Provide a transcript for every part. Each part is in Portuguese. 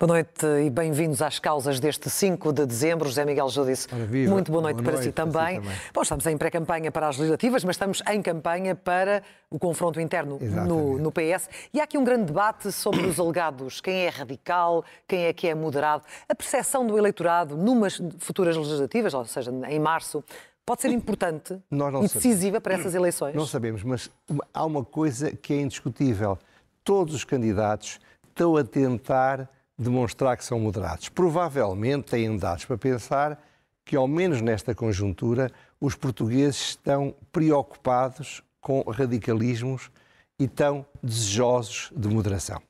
Boa noite e bem-vindos às causas deste 5 de dezembro. José Miguel Judice, muito boa noite, boa para, noite si também. também. Bom, estamos em pré-campanha para as legislativas, mas estamos em campanha para o confronto interno no, no PS. E há aqui um grande debate sobre os alegados, quem é radical, quem é que é moderado. A percepção do eleitorado numas futuras legislativas, ou seja, em março, pode ser importante e sabemos. decisiva para essas eleições. Não sabemos, mas há uma coisa que é indiscutível. Todos os candidatos estão a tentar demonstrar que são moderados. Provavelmente têm dados para pensar que, ao menos nesta conjuntura, os portugueses estão preocupados com radicalismos e estão desejosos de moderação.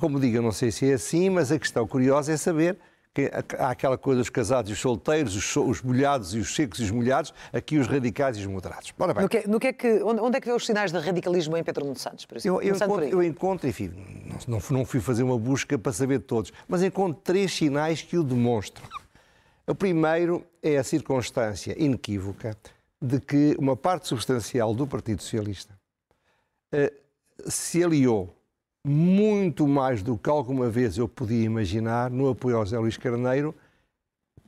Como digo, eu não sei se é assim, mas a questão curiosa é saber que há aquela coisa dos casados e os solteiros, os, os molhados e os secos e os molhados, aqui os radicais e os moderados. Ora bem, No que, no que é que, onde, onde é que vê os sinais de radicalismo em Pedro Nuno Santos, por exemplo? eu, eu, encontro, eu encontro, enfim, não, não, fui fazer uma busca para saber de todos, mas encontro três sinais que o demonstram. O primeiro é a circunstância inequívoca de que uma parte substancial do Partido Socialista eh, se aliou muito mais do que alguma vez eu podia imaginar no apoio ao José Luís Carneiro,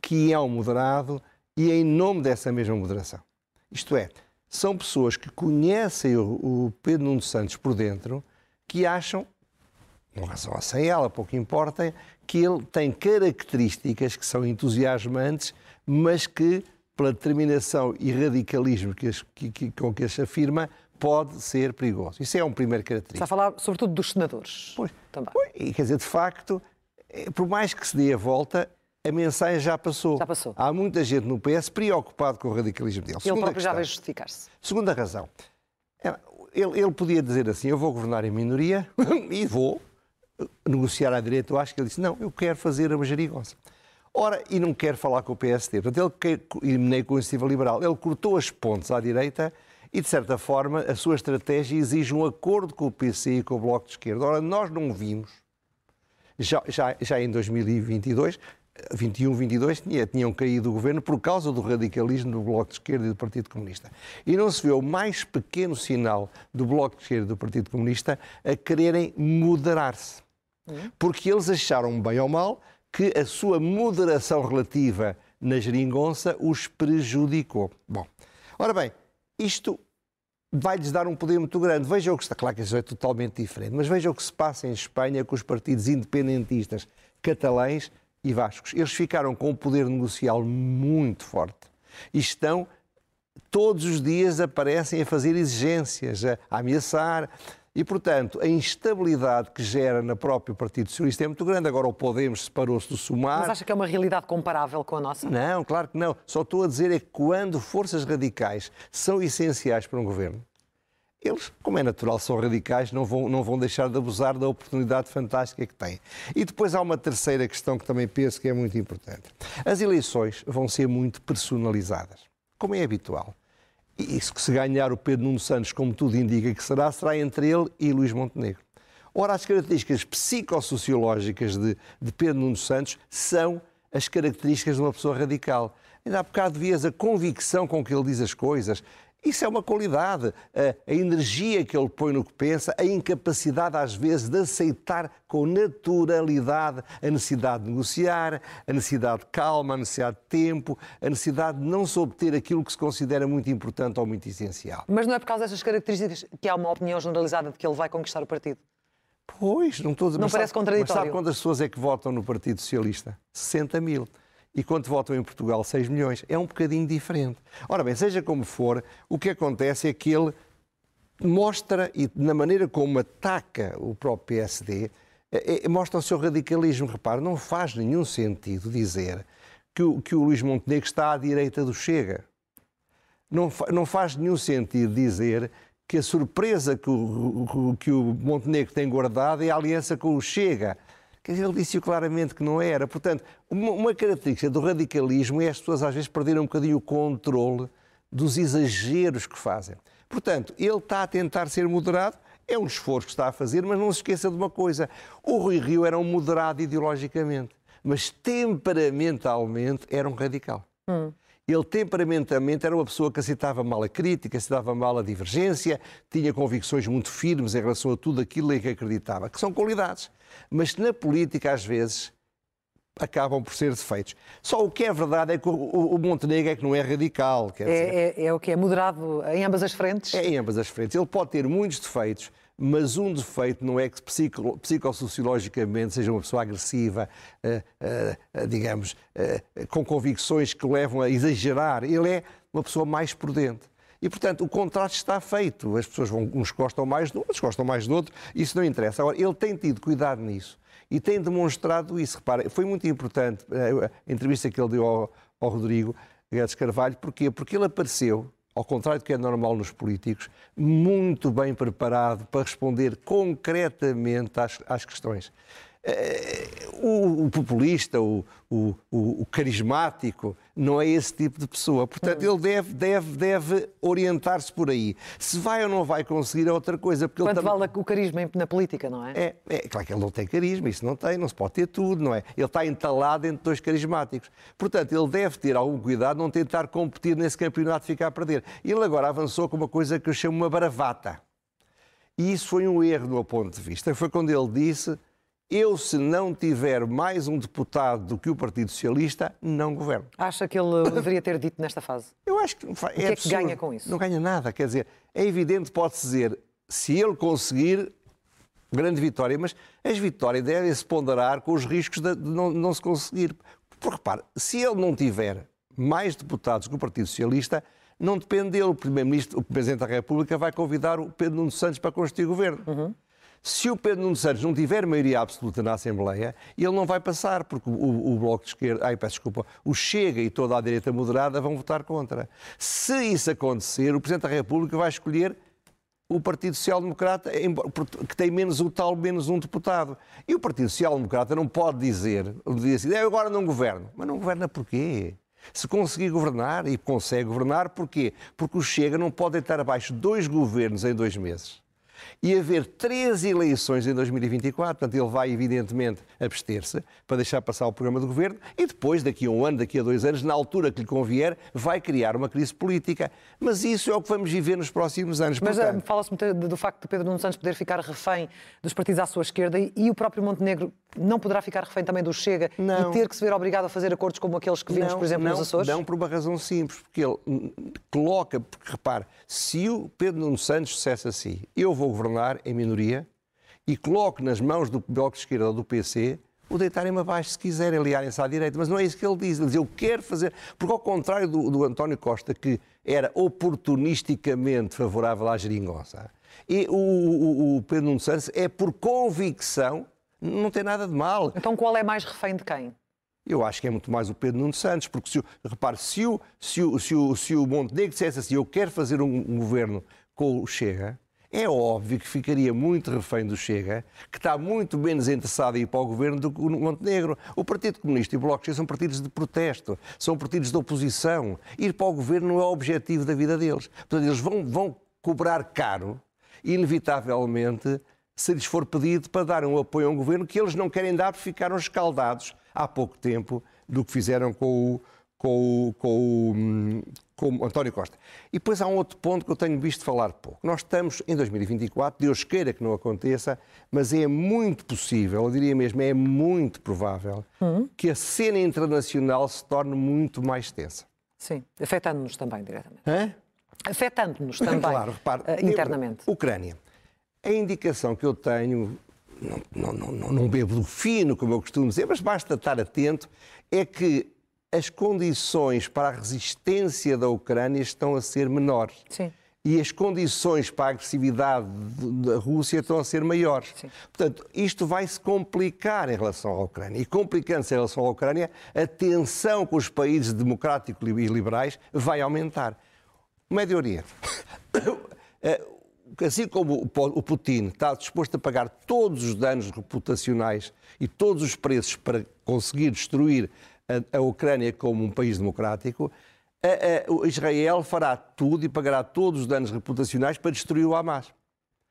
que é um moderado e em nome dessa mesma moderação. Isto é, são pessoas que conhecem o, Pedro Nuno Santos por dentro, que acham, com razão ou sem ela, pouco importa, que ele tem características que são entusiasmantes, mas que, pela determinação e radicalismo que que- que- com que as afirma, pode ser perigoso. Isso é um primeiro Está a falar sobretudo dos senadores. Pois, Também. pois, quer dizer, de facto, eh, por mais que se dê a volta, a mensagem já passou. Já passou. Há muita gente no PS preocupado com o radicalismo dele. Ele Segunda próprio já questão. vai justificar-se. Segunda razão. É, Ele, ele podia dizer assim: eu vou governar em minoria e vou eh, negociar à direita. Eu acho que ele disse: não, eu quero fazer a geringonça. Ora, e não quero falar com o PSD. Portanto, ele quer eliminar com a iniciativa liberal. Ele cortou as pontes à direita e, de certa forma, a sua estratégia exige um acordo com o PC e com o Bloco de Esquerda. Ora, nós não vimos já, já, já em 2022, 21, 22, tinha- tinham caído o governo por causa do radicalismo do Bloco de Esquerda e do Partido Comunista. E não se vê o mais pequeno sinal do Bloco de Esquerda e do Partido Comunista a quererem moderar-se. Porque eles acharam, bem ou mal, que a sua moderação relativa na geringonça os prejudicou. Bom, ora bem, isto vai-lhes dar um poder muito grande. Veja o que está, claro que isso é totalmente diferente, mas veja o que se passa em Espanha com os partidos independentistas catalães e vascos. Eles ficaram com um poder negocial muito forte e estão todos os dias aparecem a fazer exigências, a, a ameaçar. E, portanto, a instabilidade que gera no próprio Partido Socialista é muito grande. Agora o Podemos separou-se do Sumar. Mas acha que é uma realidade comparável com a nossa? Não, claro que não. Só estou a dizer é que quando forças radicais são essenciais para um governo, eles, como é natural, são radicais, não vão, não vão deixar de abusar da oportunidade fantástica que têm. E depois há uma terceira questão que também penso que é muito importante. As eleições vão ser muito personalizadas, como é habitual. E isso que se ganhar o Pedro Nuno Santos, como tudo indica que será, será entre ele e Luís Montenegro. Ora, as características psicossociológicas de, de Pedro Nuno Santos são as características de uma pessoa radical. Ainda há bocado vias a convicção com que ele diz as coisas. Isso é uma qualidade. A, energia que ele põe no que pensa, a incapacidade, às vezes, de aceitar com naturalidade a necessidade de negociar, a necessidade de calma, a necessidade de tempo, a necessidade de não se obter aquilo que se considera muito importante ou muito essencial. Mas não é por causa dessas características que há uma opinião generalizada de que ele vai conquistar o partido? Pois, não estou a dizer. Não mas parece sabe- contraditório? Mas sabe quantas pessoas é que votam no Partido Socialista? 60 mil. E quanto votam em Portugal? 6 milhões. É um bocadinho diferente. Ora bem, seja como for, o que acontece é que ele mostra, e na maneira como ataca o próprio PSD, eh, eh, mostra o seu radicalismo. Repare, não faz nenhum sentido dizer que o, que o Luís Montenegro está à direita do Chega. Não, não faz nenhum sentido dizer que a surpresa que o, que o Montenegro tem guardado é a aliança com o Chega. Ele disse claramente que não era. Portanto, uma, uma, característica do radicalismo é as pessoas às vezes perderem um bocadinho o controle dos exageros que fazem. Portanto, ele está a tentar ser moderado, é um esforço que está a fazer, mas não se esqueça de uma coisa: o Rui Rio era um moderado ideologicamente, mas temperamentalmente era um radical. Hum. Ele temperamentalmente era uma pessoa que aceitava mal a crítica, aceitava mal a divergência, tinha convicções muito firmes em relação a tudo aquilo em que acreditava, que são qualidades. Mas na política, às vezes, acabam por ser defeitos. Só o que é verdade é que o, Montenegro é que não é radical. É, é, é, o que é moderado em ambas as frentes? É em ambas as frentes. Ele pode ter muitos defeitos, mas um defeito não é que psico, psicossociologicamente seja uma pessoa agressiva, uh, uh, digamos, uh, com convicções que o levam a exagerar. Ele é uma pessoa mais prudente. E, portanto, o contraste está feito. As pessoas vão, uns gostam mais de um, outros gostam mais do outro. Isso não interessa. Agora, ele tem tido cuidado nisso e tem demonstrado isso. Repara, foi muito importante a entrevista que ele deu ao, ao Rodrigo Guedes Carvalho. Porquê? Porque ele apareceu ao contrário do que é normal nos políticos, muito bem preparado para responder concretamente às, às questões. Eh, o, o populista, o, o, o, carismático, não é esse tipo de pessoa. Portanto, ele deve, deve, deve orientar-se por aí. Se vai ou não vai conseguir é outra coisa. Porque Quanto vale o carisma na política, não é? é? É claro que ele não tem carisma, isso não tem, não se pode ter tudo, não é? Ele está entalado entre dois carismáticos. Portanto, ele deve ter algum cuidado, não tentar competir nesse campeonato e ficar a perder. Ele agora avançou com uma coisa que eu chamo uma baravata. E isso foi um erro do meu ponto de vista. Foi quando ele disse eu, se não tiver mais um deputado do que o Partido Socialista, não governo. Acha que ele deveria ter dito nesta fase? Eu acho que. É o que é, é que ganha com isso? Não ganha nada. Quer dizer, é evidente, pode-se dizer, se ele conseguir, grande vitória, mas as vitórias devem se ponderar com os riscos de não, não se conseguir. Porque, repare, se ele não tiver mais deputados que o Partido Socialista, não depende dele. O Primeiro-Ministro, o Presidente da República, vai convidar o Pedro Nuno Santos para constituir governo. Uhum. Se o Pedro Nuno Santos não tiver maioria absoluta na Assembleia, ele não vai passar, porque o, o Bloco de Esquerda, ai, peço desculpa, o Chega e toda a direita moderada vão votar contra. Se isso acontecer, o Presidente da República vai escolher o Partido Social Democrata, que tem menos o tal, menos um deputado. E o Partido Social Democrata não pode dizer, dizer assim, eu agora não governo. Mas não governa porquê? Se conseguir governar, e consegue governar, porquê? Porque o Chega não pode deitar abaixo dois governos em dois meses e haver três eleições em 2024, portanto ele vai evidentemente abster-se para deixar passar o programa do governo e depois, daqui a um ano, daqui a dois anos, na altura que lhe convier, vai criar uma crise política. Mas isso é o que vamos viver nos próximos anos. Mas eh, fala-se do facto de Pedro Nuno Santos poder ficar refém dos partidos à sua esquerda e o próprio Montenegro não poderá ficar refém também do Chega não. e ter que se ver obrigado a fazer acordos como aqueles que vimos, não, por exemplo, não, nos Açores? Não, por uma razão simples, porque ele coloca, porque repare, se o Pedro Nuno Santos dissesse assim, eu vou governar em minoria e coloco nas mãos do Bloco de Esquerda ou do PC o deitarem-me abaixo se quiserem, aliarem-se à direita. Mas não é isso que ele diz. Ele diz, eu quero fazer... Porque ao contrário do, do António Costa, que era oportunisticamente favorável à geringonça, e o, o, o Pedro Nuno Santos é por convicção, não tem nada de mal. Então qual é mais refém de quem? Eu acho que é muito mais o Pedro Nuno Santos, porque se, repare, se o, se, o, se, o, se o Montenegro dissesse assim, eu quero fazer um, um governo com o Chega, é óbvio que ficaria muito refém do Chega, que está muito menos interessado em ir para o governo do que o Montenegro. O Partido Comunista e o Bloco são partidos de protesto, são partidos de oposição. Ir para o governo não é o objetivo da vida deles. Portanto, eles vão, vão cobrar caro, inevitavelmente, se lhes for pedido para dar um apoio a um governo que eles não querem dar porque ficaram escaldados há pouco tempo do que fizeram com o, com o, com o, com o António Costa. E depois há um outro ponto que eu tenho visto falar pouco. Nós estamos em 2024, Deus queira que não aconteça, mas é muito possível, eu diria mesmo, é muito provável, hum. que a cena internacional se torne muito mais tensa. Sim, afetando-nos também diretamente. Afetando-nos também claro, repare, uh, internamente. Ucrânia. A indicação que eu tenho, não, não, não, não bebo do fino, como eu costumo dizer, mas basta estar atento, é que as condições para a resistência da Ucrânia estão a ser menores. Sim. E as condições para a agressividade da Rússia estão a ser maiores. Sim. Portanto, isto vai se complicar em relação à Ucrânia. E complicando-se em relação à Ucrânia, a tensão com os países democráticos e liberais vai aumentar. O Médio Oriente. Eh, assim como o Putin está disposto a pagar todos os danos reputacionais e todos os preços para conseguir destruir a, a Ucrânia como um país democrático, a, a, Israel fará tudo e pagará todos os danos reputacionais para destruir o Hamas.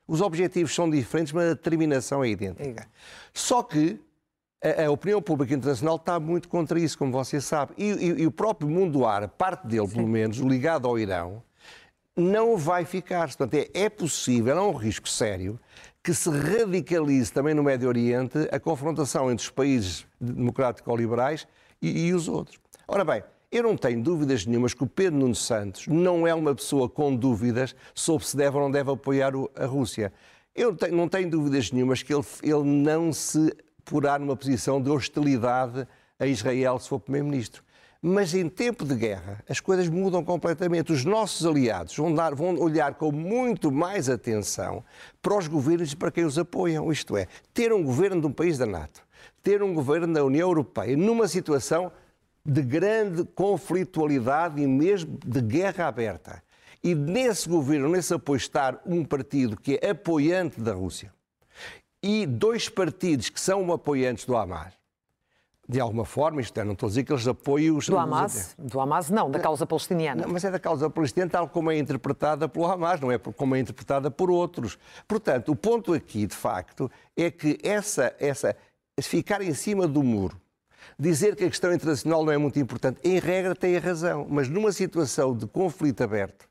Os objetivos são diferentes, mas a determinação é idêntica. Só que a, a, opinião pública internacional está muito contra isso, como você sabe. E, e, e o próprio mundo árabe, parte dele, Sim. pelo menos, ligado ao Irão, não vai ficar. Portanto, é, é possível, é um risco sério, que se radicalize também no Médio Oriente a confrontação entre os países democrático-liberais e, e os outros. Ora bem, eu não tenho dúvidas nenhumas que o Pedro Nuno Santos não é uma pessoa com dúvidas sobre se deve ou não deve apoiar a Rússia. Eu não tenho dúvidas nenhumas que ele, ele não se porá numa posição de hostilidade a Israel se for Primeiro-Ministro. Mas em tempo de guerra, as coisas mudam completamente. Os nossos aliados vão, dar, vão olhar com muito mais atenção para os governos e para quem os apoiam. Isto é, ter um governo de um país da NATO, ter um governo da União Europeia, numa situação de grande conflitualidade e mesmo de guerra aberta. E nesse governo, nesse apoio, estar um partido que é apoiante da Rússia e dois partidos que são apoiantes do Hamas de alguma forma, isto é, não estou a dizer que eles apoiam os... Do Hamas? Do Hamas não, da causa palestiniana. Não, mas é da causa palestiniana tal como é interpretada pelo Hamas, não é como é interpretada por outros. Portanto, o ponto aqui, de facto, é que essa, essa ficar em cima do muro, dizer que a questão internacional não é muito importante, em regra tem a razão, mas numa situação de conflito aberto,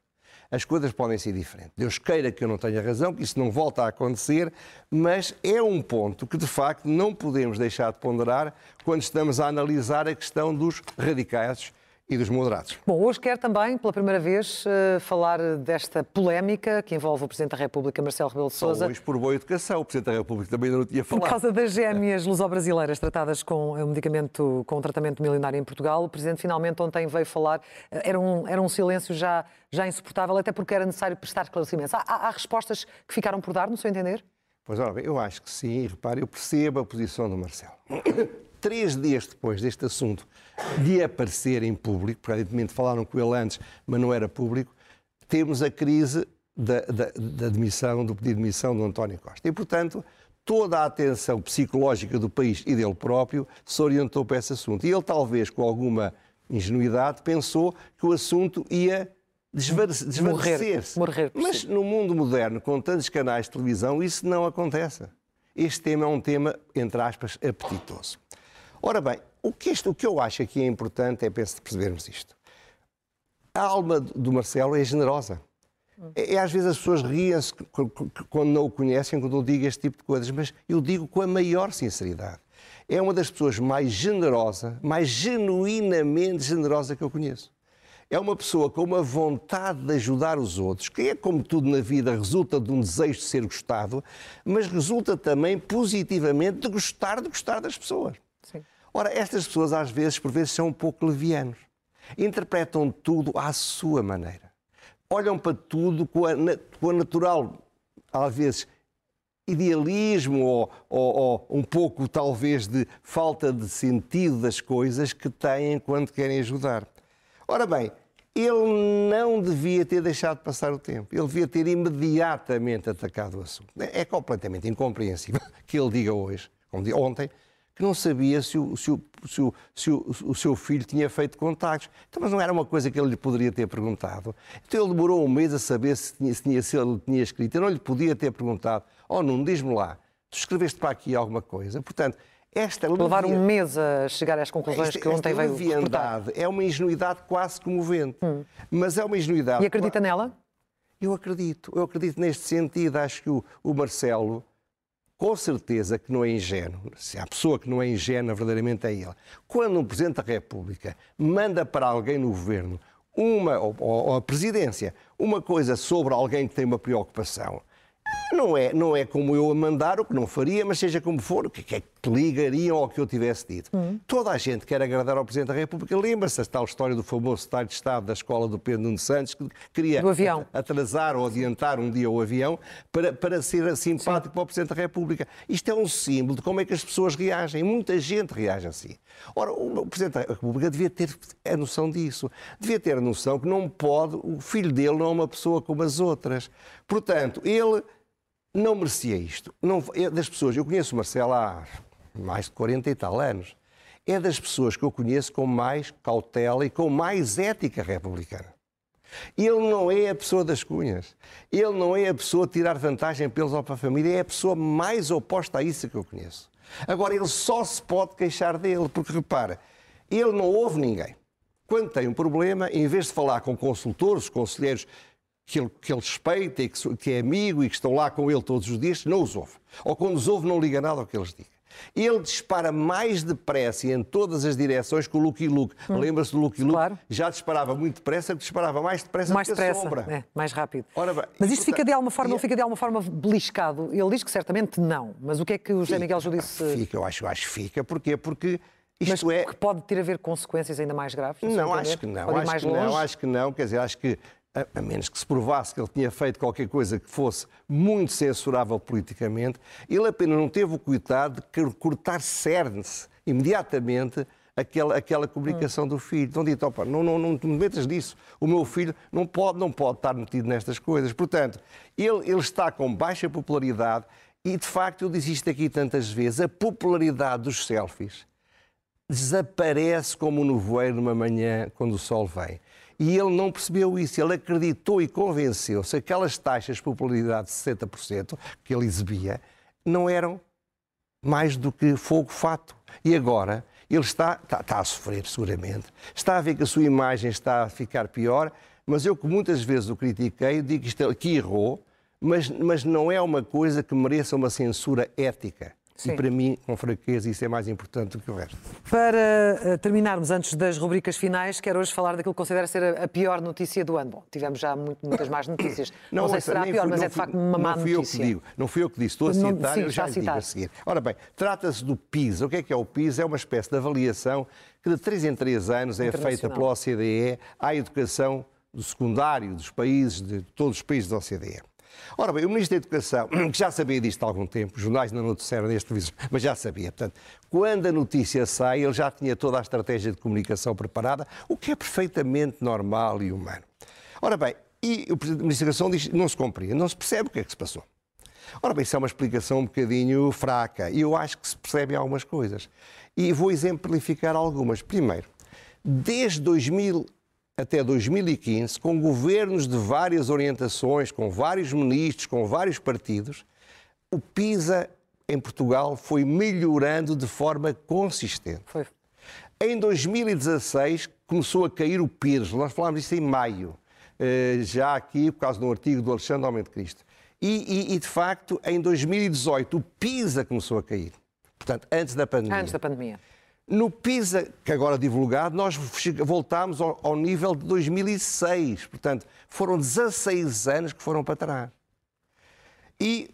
as coisas podem ser diferentes. Deus queira que eu não tenha razão, que isso não volta a acontecer, mas é um ponto que de facto não podemos deixar de ponderar quando estamos a analisar a questão dos radicais e dos moderados. Bom, hoje quero também, pela primeira vez, eh, falar desta polémica que envolve o Presidente da República, Marcelo Rebelo de Sousa. hoje por boa educação, o Presidente da República também não tinha falado. Por causa das gêmeas luso-brasileiras tratadas com um medicamento, com um tratamento milionário em Portugal, o Presidente finalmente ontem veio falar, eh, era um, era um silêncio já, já insuportável, até porque era necessário prestar esclarecimentos. Há, há, há respostas que ficaram por dar, no seu entender? Pois, ora bem, eu acho que sim, repare, eu percebo a posição do Marcelo três dias depois deste assunto de aparecer em público, porque evidentemente falaram com ele antes, mas não era público, temos a crise da, da, da demissão, do pedido de demissão do António Costa. E, portanto, toda a atenção psicológica do país e dele próprio se orientou para esse assunto. E ele, talvez, com alguma ingenuidade, pensou que o assunto ia desvanecer-se. Mas no mundo moderno, com tantos canais de televisão, isso não acontece. Este tema é um tema, entre aspas, apetitoso. Ora bem, o que, o que eu acho aqui é importante é percebermos isto. A alma do Marcelo é generosa. É, é às vezes as pessoas riem-se quando não o conhecem, quando eu digo este tipo de coisas, mas eu digo com a maior sinceridade. É uma das pessoas mais generosa, mais genuinamente generosa que eu conheço. É uma pessoa com uma vontade de ajudar os outros, que é como tudo na vida, resulta de um desejo de ser gostado, mas resulta também positivamente de gostar de gostar das pessoas. Ora, estas pessoas às vezes, por vezes, são um pouco levianos. Interpretam tudo à sua maneira. Olham para tudo com a, com a natural, às vezes, idealismo ou, ou, ou, um pouco, talvez, de falta de sentido das coisas que têm quando querem ajudar. Ora bem, ele não devia ter deixado passar o tempo. Ele devia ter imediatamente atacado o assunto. É completamente incompreensível que ele diga hoje, como ontem, que não sabia se o, se o, se o, se o, o seu filho tinha feito contactos. Então, mas não era uma coisa que ele lhe poderia ter perguntado. Então ele demorou um mês a saber se, tinha, se, tinha, se ele tinha escrito. Eu não lhe podia ter perguntado, oh Nuno, diz-me lá, tu escreveste para aqui alguma coisa? Portanto, esta Levar um mês a chegar às conclusões esta, que ontem veio leviandade é uma ingenuidade quase comovente. Hum. Mas é uma ingenuidade... E acredita nela? Eu acredito. Eu acredito neste sentido. Acho que o, o Marcelo com certeza que não é ingênuo, se há pessoa que não é ingênua, verdadeiramente é ele. Quando um Presidente da República manda para alguém no governo uma, ou, ou a presidência, uma coisa sobre alguém que tem uma preocupação, Não é, não é como eu a mandar, o que não faria, mas seja como for, o que é que ligariam ao que eu tivesse dito. Uhum. Toda a gente quer agradar ao Presidente da República. Lembra-se da tal história do famoso secretário de Estado da escola do Pedro Nuno Santos, que queria atrasar ou adiantar um dia o avião para, para ser simpático Sim. para o Presidente da República. Isto é um símbolo de como é que as pessoas reagem. Muita gente reage assim. Ora, o Presidente da República devia ter a noção disso. Devia ter a noção que não pode, o filho dele não é uma pessoa como as outras. Portanto, ele não merecia isto. Não, é das pessoas, eu conheço o Marcelo há mais de 40 e tal anos. É das pessoas que eu conheço com mais cautela e com mais ética republicana. Ele não é a pessoa das cunhas. Ele não é a pessoa de tirar vantagem pelos ou para a família. É a pessoa mais oposta a isso que eu conheço. Agora, ele só se pode queixar dele, porque repara, ele não ouve ninguém. Quando tem um problema, em vez de falar com consultores, conselheiros que ele, que ele respeita e que, que, é amigo e que estão lá com ele todos os dias, não os ouve. Ou quando os ouve, não liga nada ao que eles digam. Ele dispara mais depressa e em todas as direções que o Lucky Luke. Hum. Lembra-se do Lucky Luke? Claro. Já disparava muito depressa, disparava mais depressa mais do que depressa, a sombra. É, mais rápido. Bem, mas isto fica de alguma forma, não fica de alguma forma beliscado? Ele diz que certamente não. Mas o que é que o José Miguel Júdice... disse? Fica, eu acho, eu acho que fica. Porquê? Porque isto mas é... que pode ter a ver consequências ainda mais graves? Não, acho que não. Acho que não, acho que não. Quer dizer, acho que a, menos que se provasse que ele tinha feito qualquer coisa que fosse muito censurável politicamente, ele apenas não teve o cuidado de cortar cerne-se imediatamente aquela, aquela comunicação hum. do filho. Então dito, opa, não, não, não te metas nisso. O meu filho não pode, não pode estar metido nestas coisas. Portanto, ele, ele está com baixa popularidade e, de facto, eu disse isto aqui tantas vezes, a popularidade dos selfies desaparece como um nevoeiro numa manhã quando o sol vem. E ele não percebeu isso. Ele acreditou e convenceu-se que aquelas taxas de popularidade de 60% que ele exibia não eram mais do que fogo fato. E agora ele está, está, está, a sofrer, seguramente. Está a ver que a sua imagem está a ficar pior, mas eu que muitas vezes o critiquei, digo que, que errou, mas, mas não é uma coisa que mereça uma censura ética. Sim. E para mim, com franqueza, isso é mais importante do que o resto. Para uh, terminarmos, antes das rubricas finais, quero hoje falar daquilo que considero ser a, pior notícia do ano. Bom, tivemos já muito, muitas más notícias. Não, não sei se será a pior, fui, mas é de facto uma má notícia. Não fui eu que digo, não fui eu que disse, estou a citar, não, sim, eu já a digo a seguir. Ora bem, trata-se do PISA. O que é que é o PISA? É uma espécie de avaliação que de 3 em 3 anos é feita pela OCDE à educação do secundário dos países, de todos os países da OCDE. Ora bem, o Ministro da Educação, que já sabia disto há algum tempo, os jornais não disseram neste televisor, mas já sabia. Portanto, quando a notícia sai, ele já tinha toda a estratégia de comunicação preparada, o que é perfeitamente normal e humano. Ora bem, e o Presidente da Administração diz não se compreende, não se percebe o que é que se passou. Ora bem, isso é uma explicação um bocadinho fraca e eu acho que se percebem algumas coisas. E vou exemplificar algumas. Primeiro, desde 2000 até 2015, com governos de várias orientações, com vários ministros, com vários partidos, o PISA em Portugal foi melhorando de forma consistente. Foi. Em 2016 começou a cair o PIRS, nós falámos disso em maio, eh, já aqui por causa de um artigo do Alexandre de Cristo. E, e, e, de facto, em 2018 o PISA começou a cair. Portanto, antes da pandemia. Antes da pandemia. No PISA, que agora é divulgado, nós voltámos ao, ao, nível de 2006. Portanto, foram 16 anos que foram para trás. E,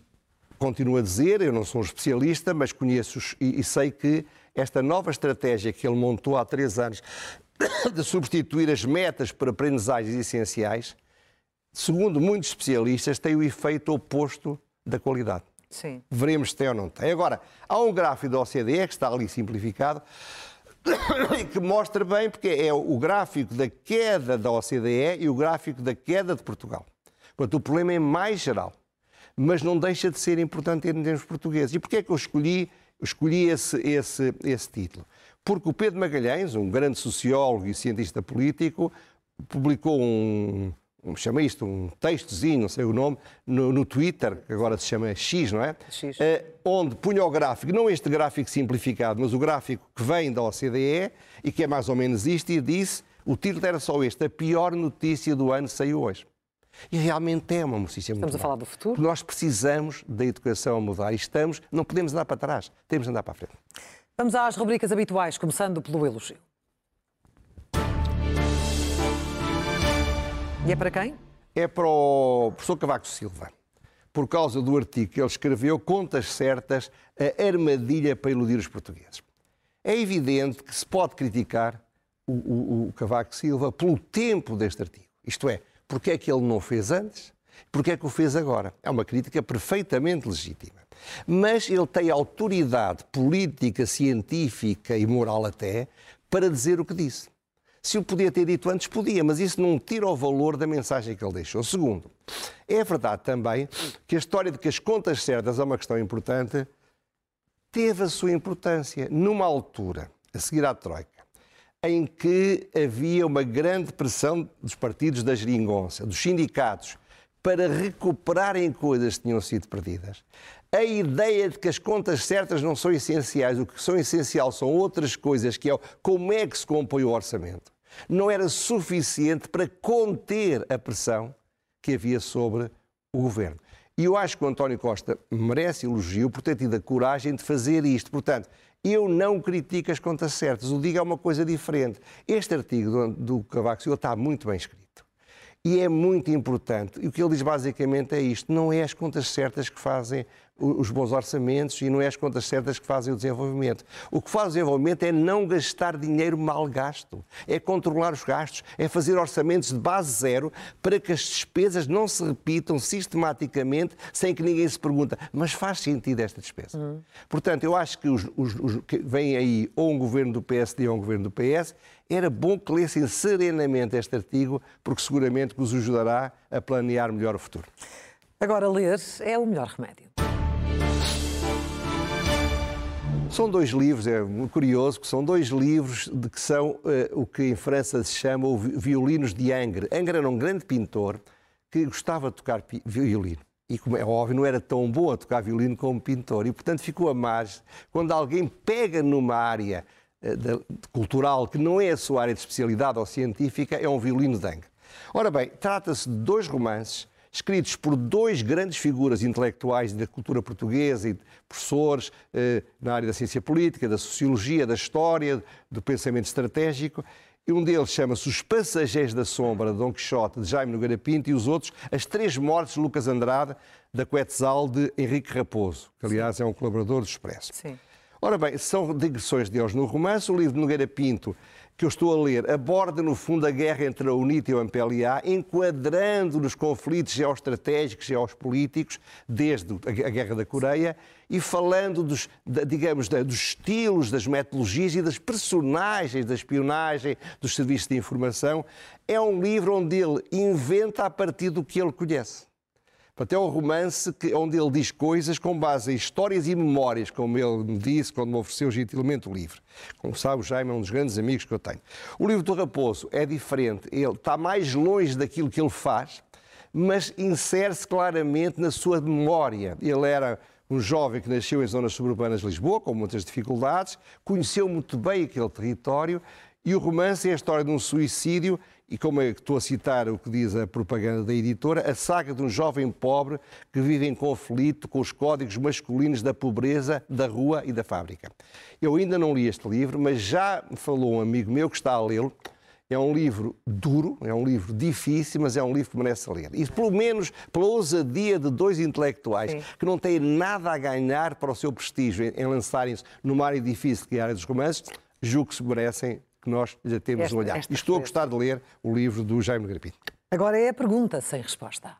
continuo a dizer, eu não sou um especialista, mas conheço e, e sei que esta nova estratégia que ele montou há três anos de substituir as metas para aprendizagens essenciais, segundo muitos especialistas, tem o efeito oposto da qualidade. Sim. Veremos se tem ou não tem. Agora, há um gráfico da OCDE que está ali simplificado que mostra bem, porque é o gráfico da queda da OCDE e o gráfico da queda de Portugal. Portanto, o problema é mais geral, mas não deixa de ser importante em termos portugueses. E porquê é que eu escolhi, escolhi esse, esse, esse título? Porque o Pedro Magalhães, um grande sociólogo e cientista político, publicou um, chama isto, um textozinho, não sei o nome, no, no Twitter, que agora se chama X, não é? X. Uh, onde punha o gráfico, não este gráfico simplificado, mas o gráfico que vem da OCDE e que é mais ou menos isto, e disse, o título era só este, a pior notícia do ano saiu hoje. E realmente é uma notícia muito Estamos a falar do futuro? Nós precisamos da educação a mudar e estamos, não podemos andar para trás, temos de andar para a frente. Vamos às rubricas habituais, começando pelo elogio. E é para quem? É para o professor Cavaco Silva. por causa do artigo que ele escreveu, Contas Certas, a armadilha para iludir os portugueses. É evidente que se pode criticar o, o, o Cavaco Silva pelo tempo deste artigo. Isto é, porque é que ele não fez antes, porque é que o fez agora. É uma crítica perfeitamente legítima. Mas ele tem autoridade política, científica e moral até para dizer o que disse. Se o podia ter dito antes, podia, mas isso não tira o valor da mensagem que ele deixou. Segundo, é verdade também que a história de que as contas certas é uma questão importante teve a sua importância numa altura, a seguir à Troika, em que havia uma grande pressão dos partidos da geringonça, dos sindicatos, para recuperarem coisas que tinham sido perdidas. A ideia de que as contas certas não são essenciais, o que são essencial são outras coisas, que é como é que se compõe o orçamento, não era suficiente para conter a pressão que havia sobre o governo. E eu acho que o António Costa merece elogio por ter tido a coragem de fazer isto. Portanto, eu não critico as contas certas, o digo é uma coisa diferente. Este artigo do, do Cavaco Silva está muito bem escrito. E é muito importante. E o que ele diz basicamente é isto: não é as contas certas que fazem os bons orçamentos e não é as contas certas que fazem o desenvolvimento. O que faz o desenvolvimento é não gastar dinheiro mal gasto, é controlar os gastos, é fazer orçamentos de base zero para que as despesas não se repitam sistematicamente sem que ninguém se pergunte, mas faz sentido esta despesa? Uhum. Portanto, eu acho que, os, os, os, que vem aí ou um governo do PSD ou um governo do PS, era bom que lessem serenamente este artigo, porque seguramente que os ajudará a planear melhor o futuro. Agora, ler é o melhor remédio. São dois livros, é curioso que são dois livros de que são uh, o que em França se chama o violinos de Angre. Angre era um grande pintor que gostava de tocar violino. E, como é óbvio, não era tão bom a tocar violino como pintor. E, portanto, ficou a margem. Quando alguém pega numa área uh, de, cultural que não é a sua área de especialidade ou científica, é um violino de Angre. Ora bem, trata-se de dois romances escritos por dois grandes figuras intelectuais da cultura portuguesa e professores eh, na área da ciência política, da sociologia, da história, do pensamento estratégico. E um deles chama-se Os Passageiros da Sombra, de Dom Quixote, de Jaime Nogueira Pinto, e os outros, As Três Mortes de Lucas Andrade, da Quetzal, de Henrique Raposo, que aliás é um colaborador do Expresso. Sim. Ora bem, são digressões deles no romance. O livro de Nogueira Pinto que eu estou a ler aborda, no fundo, a guerra entre a UNITA e o MPLA, enquadrando nos conflitos geoestratégicos e geopolíticos, desde a Guerra da Coreia, e falando dos, digamos, dos estilos, das metodologias e das personagens da espionagem, dos serviços de informação. É um livro onde ele inventa a partir do que ele conhece. Portanto, é um romance que, onde ele diz coisas com base em histórias e memórias, como ele me disse quando me ofereceu gentilmente o livro. Como sabe, o Jaime é um dos grandes amigos que eu tenho. O livro do Raposo é diferente, ele está mais longe daquilo que ele faz, mas insere-se claramente na sua memória. Ele era um jovem que nasceu em zonas suburbanas de Lisboa, com muitas dificuldades, conheceu muito bem aquele território e o romance é a história de um suicídio e como é que estou a citar o que diz a propaganda da editora, a saga de um jovem pobre que vive em conflito com os códigos masculinos da pobreza, da rua e da fábrica. Eu ainda não li este livro, mas já me falou um amigo meu que está a lê-lo. É um livro duro, é um livro difícil, mas é um livro que merece ler. E pelo menos pela ousadia de dois intelectuais Sim. que não têm nada a ganhar para o seu prestígio em lançarem-se numa área difícil que é a área dos romances, julgo que se merecem que nós lhe temos esta, um olhar. E estou a gostar de ler o livro do Jaime Grapito. Agora é a pergunta sem resposta.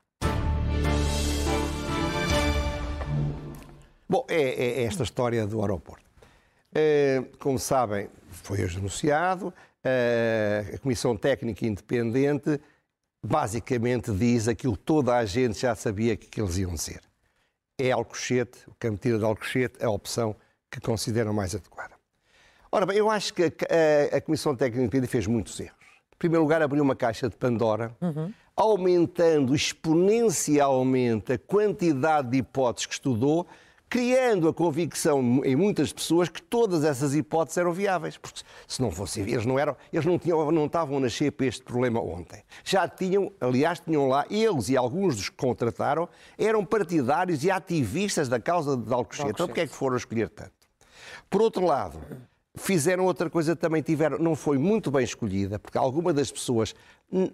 Bom, é, é esta história do aeroporto. É, como sabem, foi hoje anunciado, é, a Comissão Técnica Independente basicamente diz aquilo que toda a gente já sabia que eles iam dizer. É Alcochete, o Campo de Alcochete, a opção que consideram mais adequada. Ora bem, eu acho que a, a, a Comissão Técnica fez muitos erros. Em primeiro lugar, abriu uma caixa de Pandora, uhum. aumentando exponencialmente a quantidade de hipóteses que estudou, criando a convicção em muitas pessoas que todas essas hipóteses eram viáveis, porque se não fossem, eles não eram, eles não tinham, não estavam a nascer para este problema ontem. Já tinham, aliás, tinham lá eles e alguns dos que contrataram eram partidários e ativistas da causa de Alcochete. Então, porque é que foram escolher tanto? Por outro lado, fizeram outra coisa também tiveram, não foi muito bem escolhida, porque algumas das pessoas,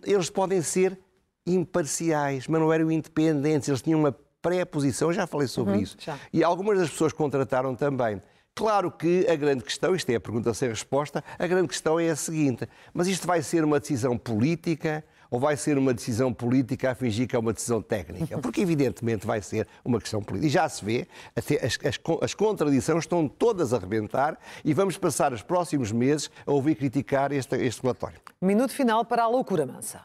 eles podem ser imparciais, mas não eram independentes, eles tinham uma pré-posição, já falei sobre Uhum, isso. já. E algumas das pessoas contrataram também. Claro que a grande questão, isto é a pergunta sem resposta, a grande questão é a seguinte: mas isto vai ser uma decisão política ou vai ser uma decisão política a fingir que é uma decisão técnica? Porque, evidentemente, vai ser uma questão política. E já se vê, as, as, as contradições estão todas a rebentar e vamos passar os próximos meses a ouvir criticar este, este relatório. Minuto final para a loucura mansa.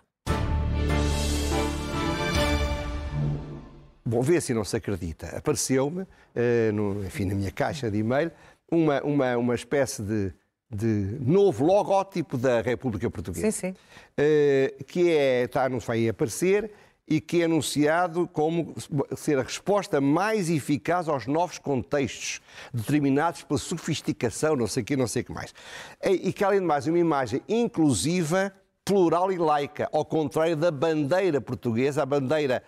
Bom, vê se não se acredita. Apareceu-me, eh, enfim, na minha caixa de e-mail, uma, uma, uma espécie de, de novo logótipo da República Portuguesa. Sim, sim. Eh, que é, está, não vai aparecer e que é anunciado como ser a resposta mais eficaz aos novos contextos determinados pela sofisticação, não sei o que, não sei o que mais. E e que, além de mais, uma imagem inclusiva, plural e laica, ao contrário da bandeira portuguesa, a bandeira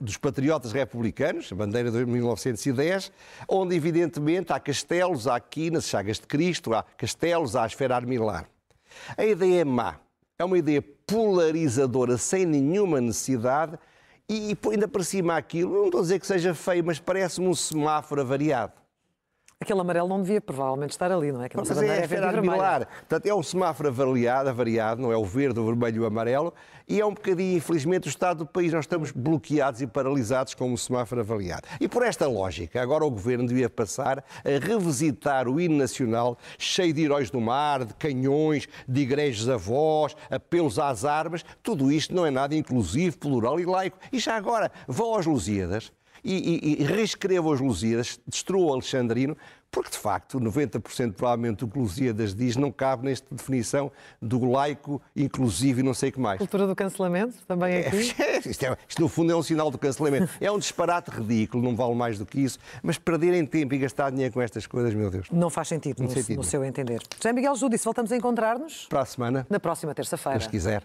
dos patriotas republicanos, a bandeira de 1910, onde, evidentemente, há castelos, há quinas, chagas de Cristo, há castelos, há a esfera armilar. A ideia é má. É uma ideia polarizadora, sem nenhuma necessidade, e, e ainda por cima aquilo, não estou a dizer que seja feio, mas parece-me um semáforo avariado. Aquele amarelo não devia provavelmente estar ali, não é? Que a Mas é é verde. Portanto, é um semáforo avariado, avariado, não é o verde, o vermelho e o amarelo, e é um bocadinho, infelizmente, o estado do país. Nós estamos bloqueados e paralisados como um semáforo avariado. E por esta lógica, agora o Governo devia passar a revisitar o hino nacional, cheio de heróis do mar, de canhões, de igrejas avós, apelos às armas. Tudo isto não é nada inclusivo, plural e laico. E já agora, vão aos Lusíadas e, e, e reescrevam os Lusíadas, destruam o Alexandrino, porque de facto 90% provavelmente do que Lusíadas diz não cabe nesta definição do laico, inclusivo e não sei o que mais. Cultura do cancelamento, também aqui. Isto, é- isto, no fundo é um sinal do cancelamento. É um disparate ridículo, não vale mais do que isso, mas perderem tempo e gastar dinheiro com estas coisas, meu Deus. Não faz sentido, no, sentido. no seu entender. José Miguel Júdice, voltamos a encontrar-nos Para a semana, na próxima terça-feira. se quiser.